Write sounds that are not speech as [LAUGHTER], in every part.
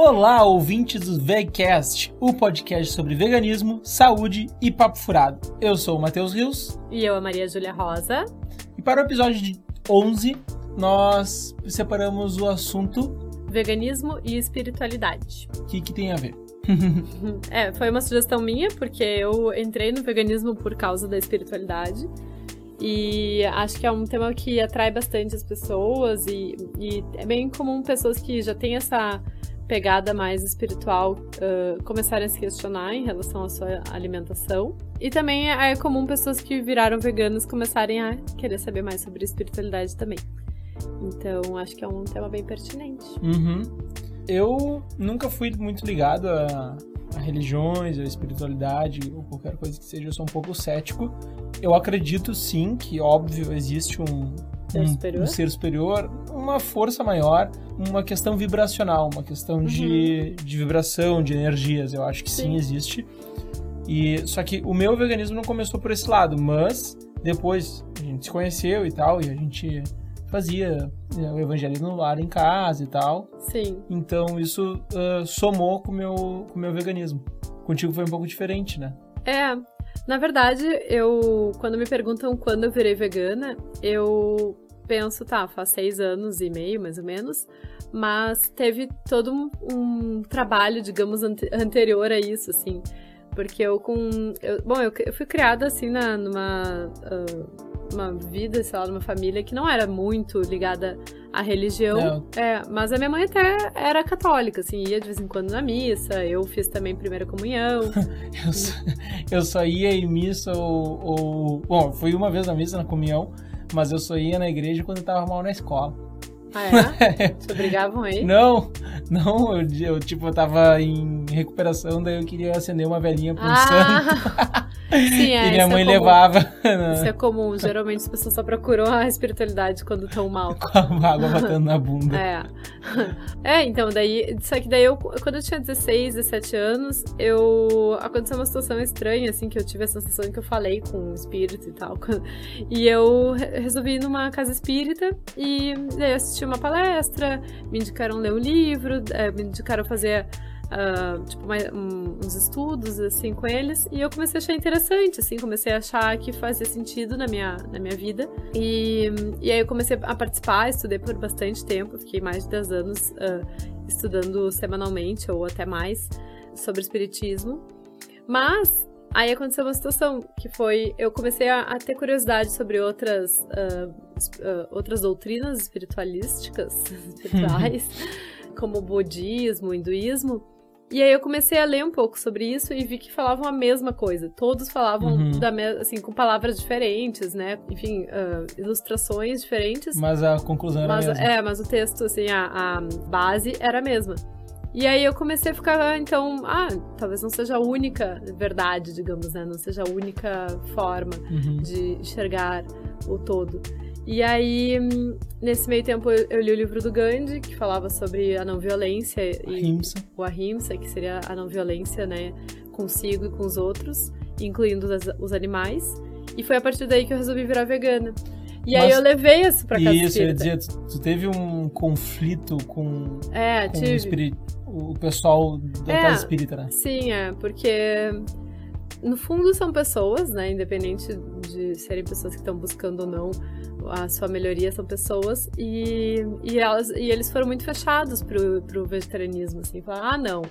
Olá, ouvintes do VegCast, o podcast sobre veganismo, saúde e papo furado. Eu sou o Matheus Rios. E eu, a Maria Júlia Rosa. E para o episódio de 11, nós separamos o assunto... Veganismo e espiritualidade. O que, que tem a ver? [LAUGHS] é, foi uma sugestão minha, porque eu entrei no veganismo por causa da espiritualidade. E acho que é um tema que atrai bastante as pessoas e, e é bem comum pessoas que já têm essa pegada mais espiritual uh, começarem a se questionar em relação à sua alimentação. E também é comum pessoas que viraram veganas começarem a querer saber mais sobre espiritualidade também. Então, acho que é um tema bem pertinente. Uhum. Eu nunca fui muito ligado a, a religiões, a espiritualidade ou qualquer coisa que seja. Eu sou um pouco cético. Eu acredito sim que, óbvio, existe um, superior? Um, ser superior, uma força maior, uma questão vibracional, uma questão uhum. de, de vibração, de energias. Eu acho que sim. sim, existe. E só que o meu veganismo não começou por esse lado, mas depois a gente se conheceu e tal, e a gente fazia né, o evangelismo no lar em casa e tal. Sim. Então isso uh, somou com o meu, com o meu veganismo. Contigo foi um pouco diferente, né? É, na verdade, eu quando me perguntam quando eu virei vegana, eu penso, tá, faz seis anos e meio, mais ou menos, mas teve todo um, um trabalho, digamos, ante anterior a isso, assim, porque eu com, eu, bom, eu, eu, fui criada assim na, numa uh, uma vida, sei lá, numa família que não era muito ligada à religião. É, mas a minha mãe até era católica, assim, ia de vez em quando na missa, eu fiz também primeira comunhão. [LAUGHS] eu, só, eu, só, ia em missa ou, ou. Bom, fui uma vez na missa, na comunhão, mas eu só ia na igreja quando eu tava mal na escola. Ah, é? [LAUGHS] Te obrigavam aí? Não, não, eu, eu, tipo, eu tava em recuperação, daí eu queria acender uma velhinha pro ah. santo. [LAUGHS] Sim, é, e minha mãe é levava. Isso é comum, geralmente as pessoas só procuram a espiritualidade quando estão mal. [LAUGHS] Com a água batendo na bunda. É. É, então, daí, só que daí eu, quando eu tinha 16, 17 anos, eu, aconteceu uma situação estranha, assim, que eu tive a sensação que eu falei com o espírito e tal. [LAUGHS] E eu resolvi ir numa casa espírita e daí eu assisti uma palestra, me indicaram ler um livro, é, me indicaram fazer uh, tipo, um, uns estudos, assim, com eles, e eu comecei a achar interessante, assim, comecei a achar que fazia sentido na minha, na minha vida, e, e aí eu comecei a participar, estudei por bastante tempo, fiquei mais de 10 anos uh, estudando semanalmente, ou até mais, sobre espiritismo, mas Aí aconteceu uma situação que foi. Eu comecei a, a ter curiosidade sobre outras, uh, uh, outras doutrinas espiritualísticas, [LAUGHS] espirituais, como o budismo, o hinduísmo. E aí eu comecei a ler um pouco sobre isso e vi que falavam a mesma coisa. Todos falavam uhum. da assim com palavras diferentes, né? Enfim, uh, ilustrações diferentes. Mas a conclusão era mas, a mesma. É, mas o texto, assim, a, a base era a mesma. E aí eu comecei a ficar, então, ah, talvez não seja a única verdade, digamos, né? Não seja a única forma uhum. de enxergar o todo. E aí, nesse meio tempo, eu li o livro do Gandhi, que falava sobre a não violência e Ahimsa. o ahimsa, que seria a não violência, né, consigo e com os outros, incluindo os animais. E foi a partir daí que eu resolvi virar vegana. E Mas, aí eu levei isso pra casa Isso, eu ia dizer, tu, tu, teve um conflito com, é, com. O, o pessoal da é, casa espírita, né? Sim, é, porque no fundo são pessoas, né, independente de serem pessoas que estão buscando ou não a sua melhoria são pessoas. E, e, elas, e eles foram muito fechados pro, pro vegetarianismo, assim, falaram, ah, não,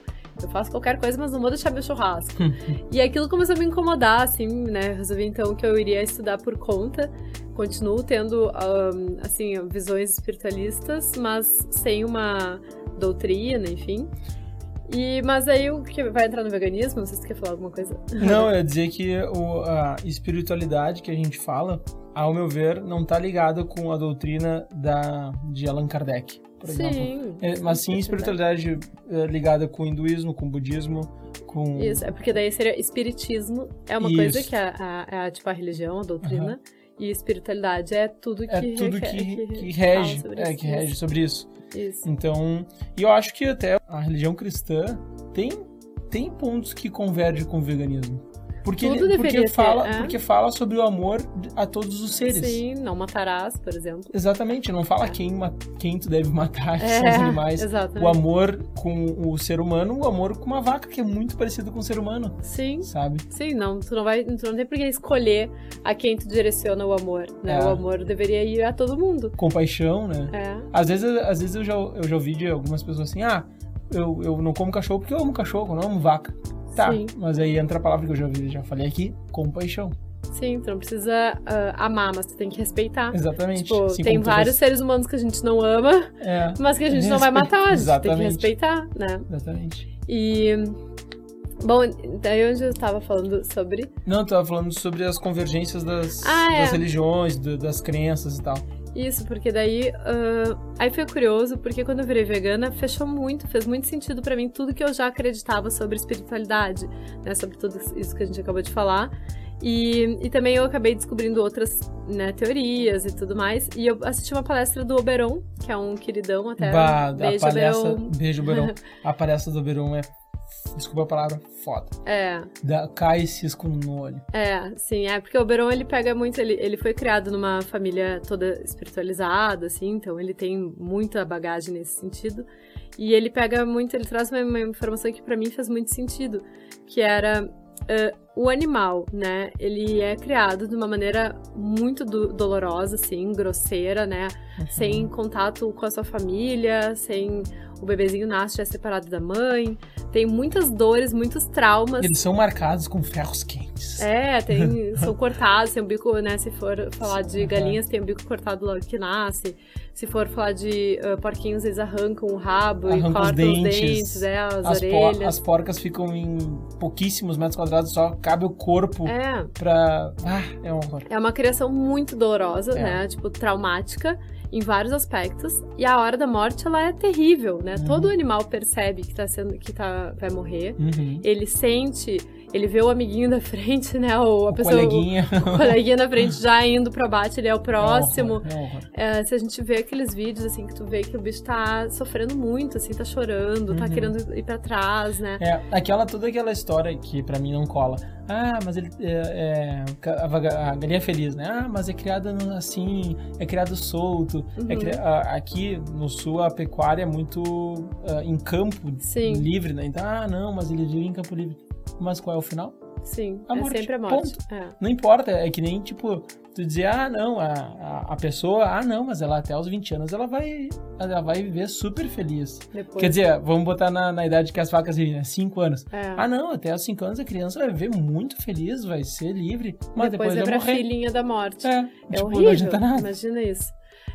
eu faço qualquer coisa, mas não vou deixar meu churrasco. [LAUGHS] e aquilo começou a me incomodar, assim, né, resolvi então que eu iria estudar por conta, continuo tendo, um, assim, visões espiritualistas, mas sem uma doutrina, enfim. E, mas aí o que vai entrar no veganismo? Não sei se você quer falar alguma coisa. Não, eu ia dizer que o, a espiritualidade que a gente fala, ao meu ver, não está ligada com a doutrina da, de Allan Kardec, por sim, exemplo. É, mas sim espiritualidade é, ligada com o hinduísmo, com o budismo, com... Isso, é porque daí seria espiritismo, é uma Isso. coisa que é a, a, tipo a religião, a doutrina, uhum. e espiritualidade é tudo que, é tudo que, que, que rege, é, que rege sobre isso. Isso. Então, e eu acho que até a religião cristã tem, tem pontos que convergem com o veganismo. Porque, Tudo porque, deveria ter, fala, é. porque fala sobre o amor a todos os seres. Sim, não matarás, por exemplo. Exatamente, não fala É. quem, quem tu deve matar, que [LAUGHS] É, são os animais. exatamente. O amor com o ser humano, o amor com uma vaca, que é muito parecido com o ser humano, Sim, sabe? sim, não, tu não vai, tu não tem por que escolher a quem tu direciona o amor, né? É. O amor deveria ir a todo mundo. Compaixão, né? É, Às vezes, às vezes eu, já, eu já ouvi de algumas pessoas assim, ah, eu, eu não como cachorro porque eu amo cachorro, eu não amo vaca. Tá, Sim. mas aí entra a palavra que eu já ouvi, já falei aqui, compaixão. sim, tu não precisa ah, amar, mas tu tem que respeitar. Exatamente. Tipo, Assim tem vários res- seres humanos que a gente não ama, É, mas que a gente não vai Respe- matar, a gente tem que respeitar, né? exatamente. E. Bom, daí onde eu tava falando sobre. Não, eu tava falando sobre as convergências das, Ah, é. das religiões, do- das crenças e tal. Isso, porque daí. ah, aí foi curioso, porque quando eu virei vegana, fechou muito, fez muito sentido pra mim tudo que eu já acreditava sobre espiritualidade, né? Sobre tudo isso que a gente acabou de falar. E, e também eu acabei descobrindo outras né, teorias e tudo mais. E eu assisti uma palestra do Oberon, que é um queridão até. Bah, a Beijo, palestra. Oberon. Beijo, Beirão. [LAUGHS] a palestra do Beirão é. Desculpa a palavra, foda. É, Dá, cai cisco no olho. É, sim, é porque o Oberon ele pega muito, ele, ele foi criado numa família toda espiritualizada, assim, então ele tem muita bagagem nesse sentido. E ele pega muito, ele traz uma, uma informação que pra mim fez muito sentido, que era ah, o animal, né? Ele é criado de uma maneira muito do- dolorosa, assim, grosseira, né? Uhum. Sem contato com a sua família, sem o bebezinho nasce já separado da mãe. Tem muitas dores, muitos traumas. Eles são marcados com ferros quentes. É, tem, [LAUGHS] são cortados, tem o bico, né? Se for falar de galinhas, tem o bico cortado logo que nasce. Se for falar de ah, porquinhos, eles arrancam o rabo Arrancam e os cortam os dentes, dentes, é, as, As, por- orelhas. as porcas ficam em pouquíssimos metros quadrados, só cabe o corpo É, pra. Ah, é um horror. é uma criação muito dolorosa, É. né? Tipo, traumática em vários aspectos. E a hora da morte, ela é terrível, né? Uhum. Todo animal percebe que tá sendo, que tá, vai morrer. Uhum. Ele sente, ele vê o amiguinho da frente, né? Ou a O pessoa, coleguinha. o coleguinha da frente já indo pro abate, ele é o próximo. É horror, é horror. É, se a gente vê aqueles vídeos, assim, que tu vê que o bicho tá sofrendo muito, assim, tá chorando, tá Uhum. querendo ir pra trás, né? É, aquela, toda aquela história que pra mim não cola. Ah, mas ele é, é, a, a galinha feliz, né? Ah, mas é criada assim, é criado solto. É Uhum. cri- a- aqui no sul a pecuária é muito ah, em campo Sim. livre, né? Então, ah, não, mas ele vive em campo livre. Mas qual é o final? Sim, A é morte, sempre a morte. É. Não importa, é que nem, tipo, tu dizer, ah, não, a, a, a pessoa, ah, não, mas ela até os 20 anos ela vai, ela vai viver super feliz. Depois, Quer dizer, vamos botar na, na idade que as vacas vivem, né? 5 anos. é. Ah, não, até os 5 anos a criança vai viver muito feliz, vai ser livre, mas depois, depois é pra morrer. filhinha da morte. É, É tipo, horrível. Imagina isso.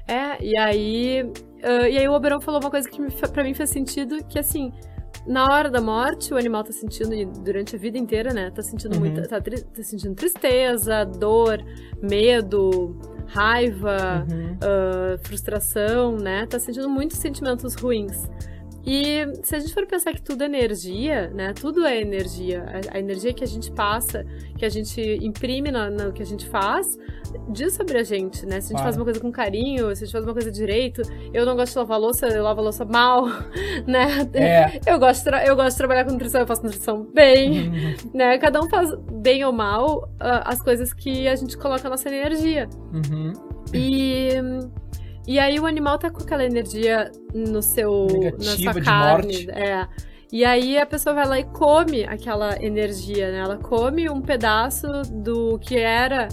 É, e aí. ah, e aí o Oberon falou uma coisa que me, pra mim fez sentido, que assim. Na hora da morte, o animal tá sentindo, durante a vida inteira, né? Tá sentindo Uhum. muita. Tá, tá sentindo tristeza, dor, medo, raiva, Uhum. ah, frustração, né? Tá sentindo muitos sentimentos ruins. E se a gente for pensar que tudo é energia, né? Tudo é energia. A, a energia que a gente passa, que a gente imprime na- no, que a gente faz, diz sobre a gente, né? Se a gente Claro. faz uma coisa com carinho, se a gente faz uma coisa direito. Eu não gosto de lavar louça, eu lavo a louça mal, [LAUGHS] né? É. Eu gosto, eu gosto de trabalhar com nutrição, eu faço nutrição bem, Uhum. né? Cada um faz bem ou mal ah, as coisas que a gente coloca a nossa energia. Uhum. E, e aí o animal tá com aquela energia no seu, na Negativa sua de carne. É. E aí a pessoa vai lá e come aquela energia, né? Ela come um pedaço do que era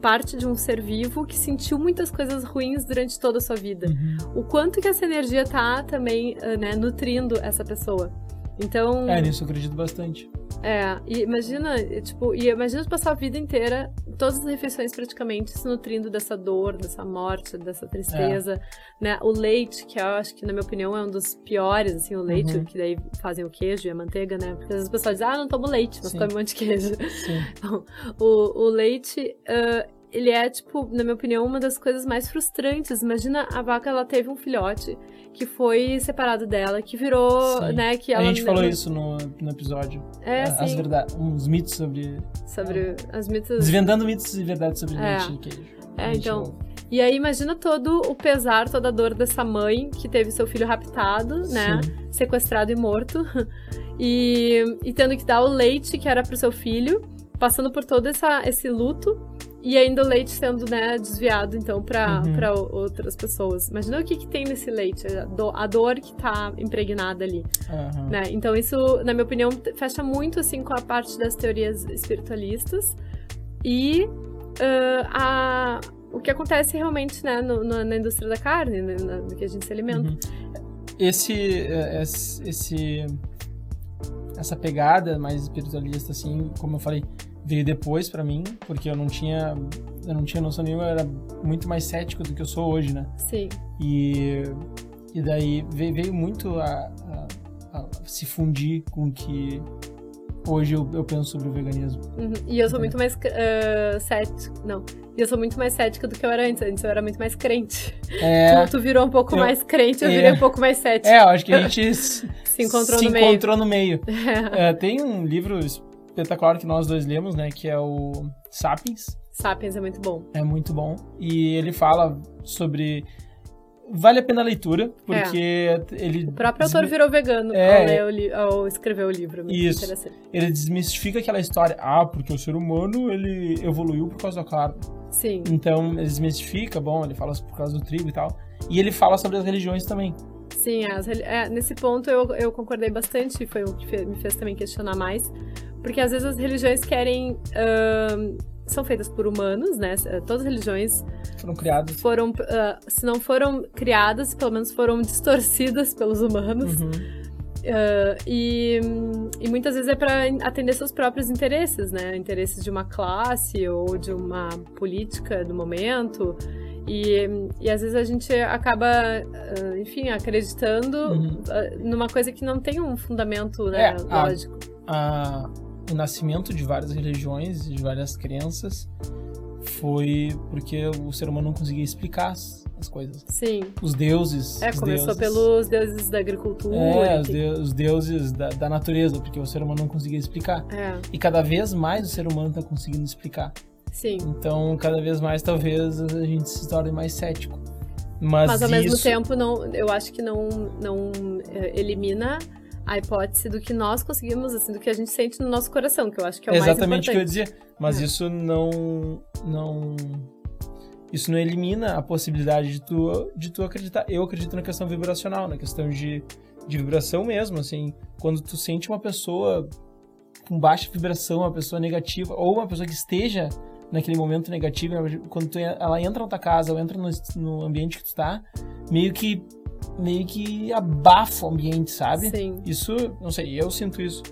parte de um ser vivo que sentiu muitas coisas ruins durante toda a sua vida. Uhum. O quanto que essa energia tá também, eh, né, nutrindo essa pessoa. Então, É, nisso eu acredito bastante. É, e imagina, tipo, e imagina passar a vida inteira, todas as refeições praticamente, se nutrindo dessa dor, dessa morte, dessa tristeza, É. né? O leite, que eu acho que, na minha opinião, é um dos piores, assim, o leite, Uhum. que daí fazem o queijo e a manteiga, né? Porque as pessoas dizem, ah, não tomo leite, mas Sim. come um monte de queijo. Sim. [LAUGHS] O, o leite, ah, ele é, tipo, na minha opinião, uma das coisas mais frustrantes. Imagina a vaca, ela teve um filhote que foi separado dela, que virou, Sim. né, que A ela... gente falou isso no, no episódio. É, As sim, verdades, uns mitos sobre. sobre as mitas... Desvendando mitos e verdades sobre É. leite e queijo. É, A então. E aí imagina todo o pesar, toda a dor dessa mãe que teve seu filho raptado, né? Sim. Sequestrado e morto. [LAUGHS] E, e tendo que dar o leite que era pro seu filho. passando por todo essa, esse luto e ainda o leite sendo né, desviado, então, para uhum. outras pessoas. Imagina o que, que tem nesse leite, a dor, a dor que tá impregnada ali. Uhum. Né? Então, isso, na minha opinião, fecha muito, assim, com a parte das teorias espiritualistas. E uh, a, o que acontece realmente, né, no, no, na indústria da carne, né, no que a gente se alimenta. Uhum. Esse, eh, esse, essa pegada mais espiritualista, assim, como eu falei, veio depois para mim, porque eu não tinha eu não tinha noção nenhuma, eu era muito mais cético do que eu sou hoje, né? Sim. E, e daí veio, muito a, a, a, se fundir com que hoje eu, eu penso sobre o veganismo. Uhum. E eu sou é. muito mais uh, cético, não. E eu sou muito mais cética do que eu era antes. Antes eu era muito mais crente. É, [LAUGHS] tu, tu virou um pouco eu, mais crente, eu é, virei um pouco mais cético. É, eu acho que a gente [LAUGHS] se encontrou se no meio. Encontrou no meio. [LAUGHS] É. tem um livro espetacular que nós dois lemos, né? Que é o Sapiens. Sapiens é muito bom. É muito bom. E ele fala sobre. Vale a pena a leitura, porque é. ele. O próprio autor virou vegano é, ao, ler ao escrever o livro. Isso. Ele desmistifica aquela história. Ah, porque o ser humano ele evoluiu por causa da carne. Sim. Então ele desmistifica, bom, ele fala por causa do trigo e tal. E ele fala sobre as religiões também. Sim, as, é, nesse ponto eu, eu concordei bastante, foi o que me fez também questionar mais. Porque às vezes as religiões querem. Uh, são feitas por humanos, né? Todas as religiões foram criadas. Foram, uh, se não foram criadas, pelo menos foram distorcidas pelos humanos. Uhum. Uh, e, e, muitas vezes é para atender seus próprios interesses, né? Interesses de uma classe ou de uma política do momento. E, e às vezes a gente acaba, uh, enfim, acreditando uhum. numa coisa que não tem um fundamento né, é, lógico. A, a o nascimento de várias religiões, de várias crenças, foi porque o ser humano não conseguia explicar as, as coisas. Sim. Os deuses. É, os começou deuses, pelos deuses da agricultura. É, os, de, os deuses da, da, natureza, porque o ser humano não conseguia explicar. É. E cada vez mais o ser humano está conseguindo explicar. Sim. Então, cada vez mais, talvez, a gente se torne mais cético. Mas, Mas ao isso... mesmo tempo, não, eu acho que não, não é, elimina a hipótese do que nós conseguimos, assim, do que a gente sente no nosso coração, que eu acho que é o Exatamente mais importante. Exatamente o que eu ia dizer. Mas é. isso não, não... Isso não elimina a possibilidade de tu, de tu acreditar. Eu acredito na questão vibracional, na questão de, de vibração mesmo, assim. Quando tu sente uma pessoa com baixa vibração, uma pessoa negativa, ou uma pessoa que esteja naquele momento negativo, quando tu, ela entra na tua casa ou entra no, no ambiente que tu tá, meio que meio que abafa o ambiente, sabe? Sim. Isso, não sei, eu sinto isso.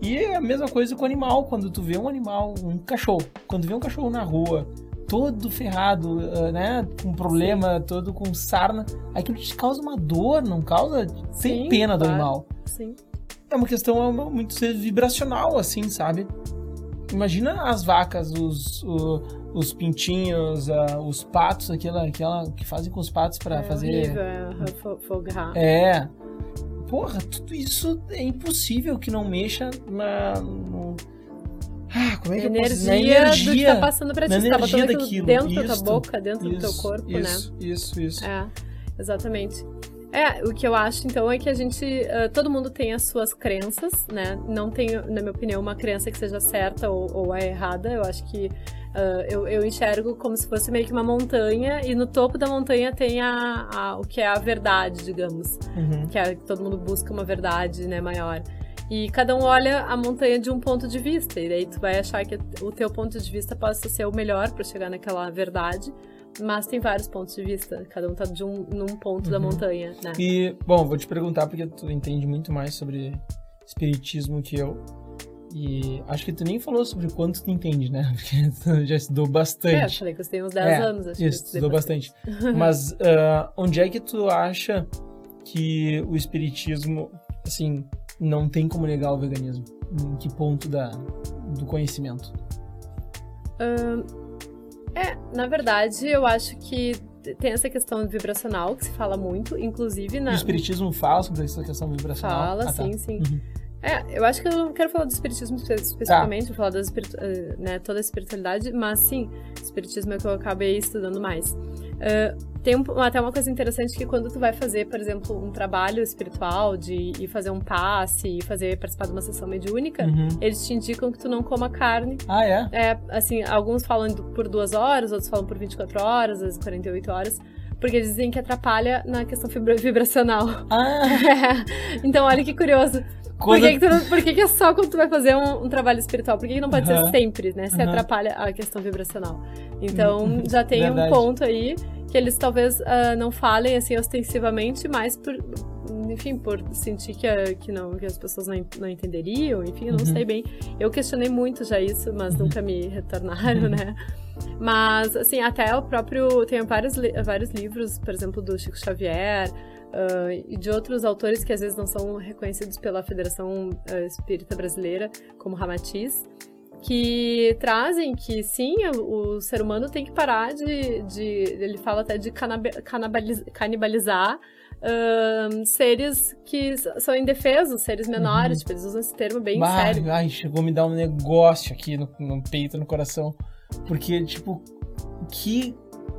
E é a mesma coisa com o animal, quando tu vê um animal, um cachorro, quando vê um cachorro na rua, todo ferrado, ah, né, com problema, Sim. todo com sarna, aquilo te causa uma dor, não causa? Tem pena do animal. Sim. É uma questão muito vibracional, assim, sabe? Imagina as vacas, os, os pintinhos, uh, os patos, aquela, aquela que fazem com os patos para é fazer. Horrível, é, fogar. É. Porra, tudo isso é impossível que não mexa na. No... Ah, como é que energia, eu posso dizer? Na energia do que tá passando pra ti. Você tá botando daquilo, dentro isso, da tua boca, dentro isso, do teu corpo, isso, né? Isso, isso, É, exatamente. É, o que eu acho, então, é que a gente. Uh, todo mundo tem as suas crenças, né? Não tem, na minha opinião, uma crença que seja certa ou, ou é errada. Eu acho que Uh, eu, eu, enxergo como se fosse meio que uma montanha e no topo da montanha tem a, a o que é a verdade, digamos. Uhum. Que é que todo mundo busca uma verdade né, maior. E cada um olha a montanha de um ponto de vista. E daí tu vai achar que o teu ponto de vista possa ser o melhor para chegar naquela verdade. Mas tem vários pontos de vista. Cada um tá de um, num ponto uhum. da montanha, né? E, bom, vou te perguntar porque tu entende muito mais sobre espiritismo que eu. E acho que tu nem falou sobre quanto tu entende, né? [LAUGHS] Porque tu já estudou bastante. É, eu falei que eu tenho uns 10 é, anos, acho isso, estudou bastante. Mas uh, [LAUGHS] onde é que tu acha que o espiritismo, assim, não tem como negar o veganismo? Em que ponto da, do conhecimento? É, na verdade, eu acho que tem essa questão vibracional que se fala muito, inclusive na. O espiritismo fala sobre essa questão vibracional? Fala, ah, tá. sim, sim. Uhum. É, eu acho que eu não quero falar do espiritismo espe- especificamente, vou falar da espiritu- eh, né, toda a espiritualidade, mas sim, espiritismo é o que eu acabei estudando mais. Eh, tem um- até uma coisa interessante que quando tu vai fazer, por exemplo, um trabalho espiritual de ir fazer um passe, e fazer participar de uma sessão mediúnica, Uhum. eles te indicam que tu não coma carne. Ah, é? É, assim, alguns falam por duas horas, outros falam por 24 horas, às vezes 48 horas, porque eles dizem que atrapalha na questão vibra- vibracional. Ah, [LAUGHS] então, olha que curioso. Por, quando... que, que tu por que, que é só quando tu vai fazer um, um trabalho espiritual? Por que, não pode Aham. ser sempre, né? Se Aham. atrapalha a questão vibracional. Então, já tem Verdade. um ponto aí que eles talvez ah, não falem assim ostensivamente, mas por, enfim, por sentir que, a- que, não, que as pessoas não, não entenderiam, enfim, eu não Uhum. sei bem. Eu questionei muito já isso, mas nunca me retornaram, né? Mas, assim, até o próprio. Tem vários, vários livros, por exemplo, do Chico Xavier. ah, e de outros autores que às vezes não são reconhecidos pela Federação ah, Espírita Brasileira, como Ramatiz, que trazem que sim, o, o ser humano tem que parar de. de ele fala até de canibalizar seres que são indefesos, seres menores, Uhum. tipo, eles usam esse termo bem Bah, sério. Ai, chegou a me dar um negócio aqui no, no peito, no coração. Porque, tipo, que,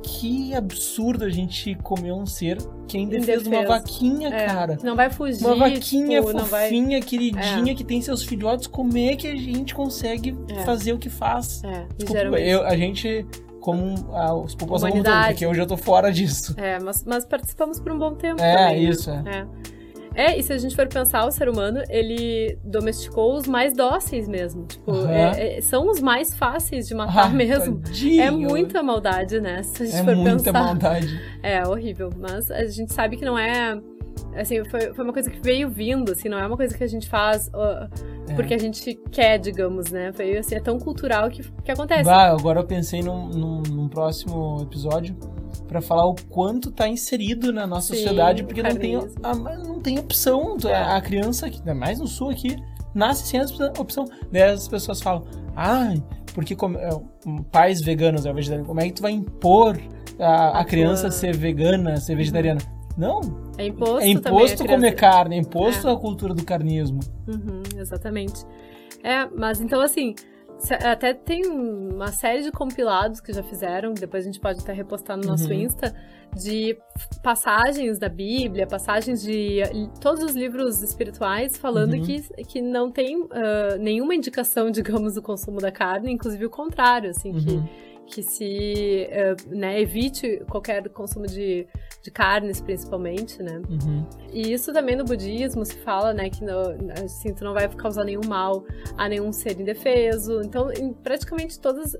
que absurdo a gente comer um ser que é indefeso de uma vaquinha, É, cara. não vai fugir, Uma vaquinha tipo, não vai... fofinha, queridinha, que tem seus filhotes, como é que a gente consegue É. fazer o que faz? É, geralmente... eu- a gente, como a, os população porque hoje eu tô fora disso. É, mas, mas participamos por um bom tempo É, também, né? isso, é. É. É, e se a gente for pensar, o ser humano, ele domesticou os mais dóceis mesmo. Tipo, Aham. é- é- são os mais fáceis de matar [LAUGHS] Ah, mesmo. tadinho. É muita maldade, né? Se a gente É for muita pensar. maldade. [LAUGHS] É horrível, mas a gente sabe que não é. Assim, foi, foi uma coisa que veio vindo, assim, não é uma coisa que a gente faz ó, É. porque a gente quer, digamos, né? Veio assim, é tão cultural que, que acontece. Bah, agora eu pensei num, num, num próximo episódio pra falar o quanto tá inserido na nossa Sim, sociedade, porque não tem, a, não tem opção. É. A, a criança, aqui, ainda mais no sul aqui, nasce sem essa opção. Daí as pessoas falam, ai, porque come- é, pais veganos, é vegetariano, como é que tu vai impor a, a A criança tua- ser vegana, ser vegetariana? Não, É imposto, é imposto a comer carne, é imposto a cultura do carnismo. Uhum, exatamente. É, mas então assim, até tem uma série de compilados que já fizeram, depois a gente pode até repostar no nosso Uhum. Insta, de passagens da Bíblia, passagens de todos os livros espirituais falando Uhum. que, que não tem ah, nenhuma indicação, [LAUGHS] digamos, do consumo da carne, inclusive o contrário, assim, Uhum. que se eh, né, evite qualquer consumo de, de carnes, principalmente, né? Uhum. E isso também no budismo se fala, né, que no, assim, tu não vai causar nenhum mal a nenhum ser indefeso. Então, em praticamente todas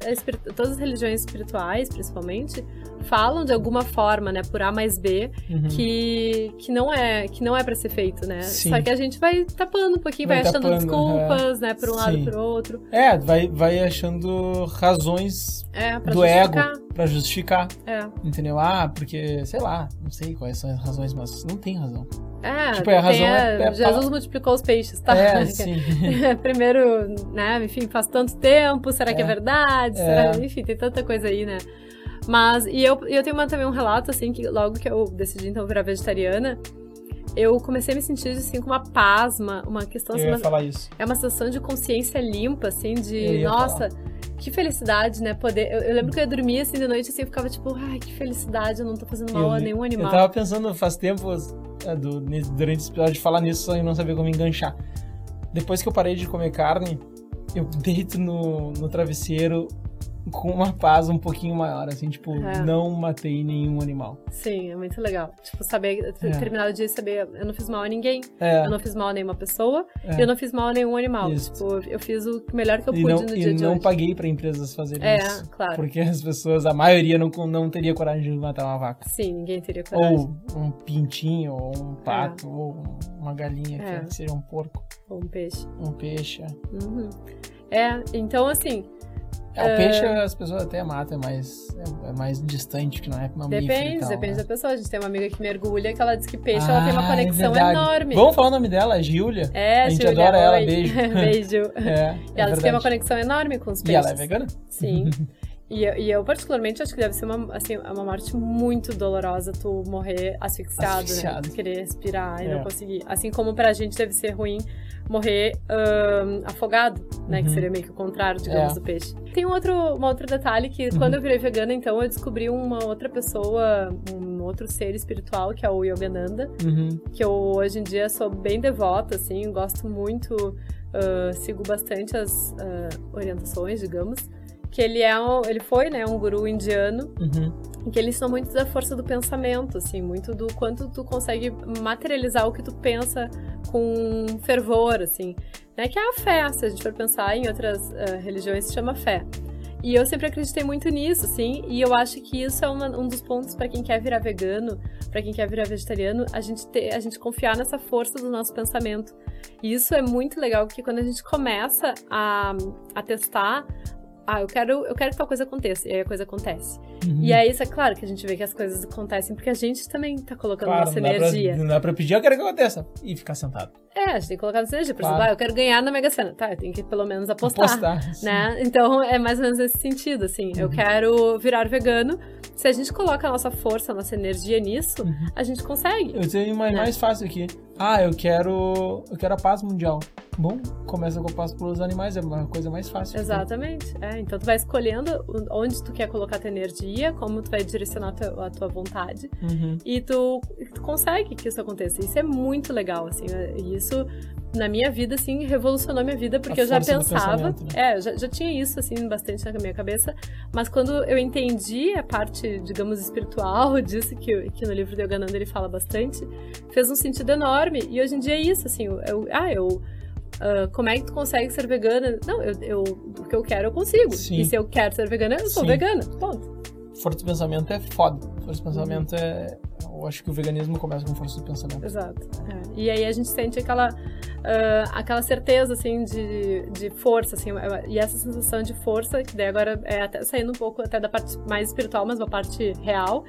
todas as religiões espirituais, principalmente, falam de alguma forma, né, por A mais B, Uhum. que, que não é que não é para ser feito, né? Sim. Só que a gente vai tapando um pouquinho, vai, Vai achando tapando, desculpas, né, por um lado Sim. e por outro. É, vai, vai achando razões É, do justificar. ego pra justificar, É. entendeu? Ah, porque, sei lá, não sei quais são as razões, mas não tem razão. É, Tipo, a razão é- é Jesus multiplicou os peixes, tá? É, [LAUGHS] sim. [LAUGHS] Primeiro, né, enfim, faz tanto tempo, será que é É. verdade? É. Será- Enfim, tem tanta coisa aí, né? Mas, e eu, e eu tenho uma- também um relato, assim, que logo que eu decidi, então, virar vegetariana, eu comecei a me sentir, assim, com uma paz, uma, questão, Eu assim, uma- falar isso. é uma sensação de consciência limpa, assim, Eu de, nossa, que felicidade, né, poder... Eu, eu lembro que eu dormia, assim, de noite, assim, eu ficava, tipo, ai, que felicidade, eu não tô fazendo mal a Eu- nenhum Eu animal. tava pensando faz tempo, é, do- durante esse episódio, de falar nisso, eu não sabia como enganchar. Depois que eu parei de comer carne, eu deito no, no travesseiro com uma paz um pouquinho maior, assim, tipo, É. não matei nenhum animal. Sim, é muito legal. Tipo, saber, É. terminar o dia e saber, eu não fiz mal a ninguém, É, eu não fiz mal a nenhuma pessoa, é. e eu não fiz mal a nenhum animal. Isso. Tipo, eu fiz o melhor que eu e pude não, no e dia de não hoje. paguei pra empresas fazerem É, isso. claro. Porque as pessoas, a maioria, não, não teria coragem de matar uma vaca. Sim, ninguém teria coragem. Ou um pintinho, ou um pato, ou uma galinha, É. que seja um porco, Ou um peixe. um peixe. é. Uhum. É, então assim, É, o peixe as pessoas até matam, mas é, é mais distante, que não é mamífero e depende, tal, depende né? da pessoa. A gente tem uma amiga que mergulha que ela diz que peixe ela tem uma Ah, conexão é enorme. Vamos falar o nome dela, a Giulia? É, a gente Júlia, adora ela, beijo. [LAUGHS] beijo. [LAUGHS] É, E é ela diz que tem uma conexão enorme com os E peixes. ela é vegana? Sim. [LAUGHS] E eu, e eu, particularmente, acho que deve ser uma, assim, uma morte muito dolorosa tu morrer asfixiado, Asfixiado. né? Querer respirar e É. não conseguir. Assim como pra gente deve ser ruim morrer ahn, afogado, né? Que Uhum. seria meio que o contrário, digamos, É. do peixe. Tem um outro, um outro detalhe que Uhum. quando eu virei vegana, então, eu descobri uma outra pessoa, um outro ser espiritual, que é o Yogananda, Uhum. que eu hoje em dia sou bem devota, assim, gosto muito, ah, sigo bastante as ah, orientações, digamos. Que ele é um, ele foi, né, um guru indiano, Uhum. em que ele ensinou muito da força do pensamento, assim, muito do quanto tu consegue materializar o que tu pensa com fervor, assim, né, que é a fé, se a gente for pensar em outras ah, religiões, se chama fé. E eu sempre acreditei muito nisso, assim, e eu acho que isso é uma- um dos pontos para quem quer virar vegano, para quem quer virar vegetariano, a gente ter, a gente confiar nessa força do nosso pensamento. E isso é muito legal, porque quando a gente começa a, a testar, ah, eu quero, eu quero que tal coisa aconteça, e aí a coisa acontece. Uhum. E aí, isso é claro que a gente vê que as coisas acontecem, porque a gente também tá colocando Claro, nossa não energia. pra, não dá pra pedir, eu quero que aconteça. E ficar sentado. É, a gente tem que colocar nossa energia. Por Claro. exemplo, ah, eu quero ganhar na Mega Sena. Tá, eu tenho que pelo menos apostar. Apostar. sim. Né? Então é mais ou menos nesse sentido, assim. Eu Uhum. quero virar vegano. Se a gente coloca a nossa força, a nossa energia nisso, Uhum. a gente consegue. Eu tenho uma Né? mais fácil aqui. Ah, eu quero. Eu quero a paz mundial. Bom, começa com a paz pelos animais, é uma coisa mais fácil. Exatamente. É, então tu vai escolhendo onde tu quer colocar tua energia, como tu vai direcionar a tua, a tua vontade. Uhum. E tu, tu consegue que isso aconteça. Isso é muito legal, assim. é- E isso, na minha vida, assim, revolucionou minha vida, porque A eu já pensava. né? É, já, já tinha isso, assim, bastante na minha cabeça. Mas quando eu entendi a parte, digamos, espiritual [LAUGHS] disso, que, que no livro de Yogananda ele fala bastante, fez um sentido enorme. E hoje em dia é isso, assim. Eu, eu- ah, eu. ah, como é que tu consegue ser vegana? Não, eu, eu, o que eu quero eu consigo. Sim. E se eu quero ser vegana, eu sou Sim. vegana. Ponto. Força do pensamento é foda. Força do pensamento é. Eu acho que o veganismo começa com força do pensamento. Exato. é. E aí a gente sente aquela, ah, aquela certeza, assim, de, de força, assim, e essa sensação de força, que daí agora é até saindo um pouco até da parte mais espiritual, mas uma parte real,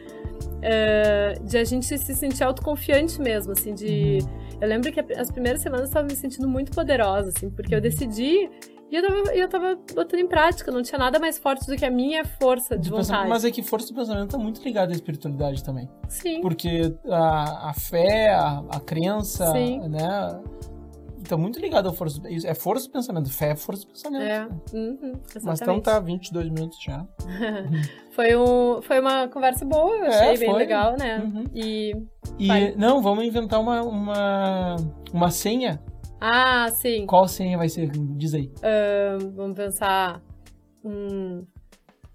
ah, de a gente se sentir autoconfiante mesmo, assim, de... Eu lembro que as primeiras semanas eu estava me sentindo muito poderosa, assim, porque eu decidi e eu tava, eu tava botando em prática, não tinha nada mais forte do que a minha força de De vontade. mas é que força do pensamento tá muito ligada à espiritualidade também. Sim. Porque a, a fé, a, a crença, Sim. né? Tá muito ligado à força do É força do pensamento. Fé é força do pensamento. É, uhum, Mas então tá 22 minutos já. [LAUGHS] Foi, um, foi uma conversa boa, eu É, achei bem foi. legal, né? Uhum. E. E não, vamos inventar uma, uma, uma senha. Ah, sim. Qual senha vai ser? Diz aí. Vamos pensar. Hum,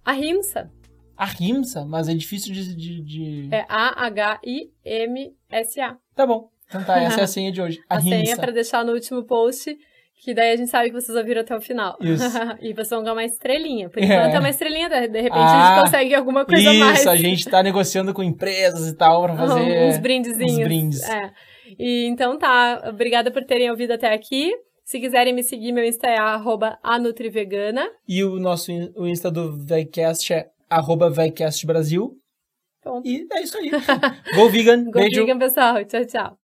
a Rimsa. A rimsa, mas é difícil de. de, de- É A-H-I-M-S-A. Tá bom. Então tá, essa é a [LAUGHS] senha de hoje. A, A senha é pra deixar no último post. Que daí a gente sabe que vocês ouviram até o final. Isso. [LAUGHS] e vocês vão ganhar uma estrelinha. Por É. enquanto é uma estrelinha, de repente a Ah, gente consegue alguma coisa Isso, mais. a gente tá negociando com empresas e tal pra [LAUGHS] fazer. uns brindezinhos. uns brindes. É. E, então tá, obrigada por terem ouvido até aqui. Se quiserem me seguir, meu Insta é arroba anutrivegana. E o nosso o Insta do VegCast é arroba. E é isso aí. [LAUGHS] Go vegan. Go beijo. vegan, pessoal. Tchau, tchau.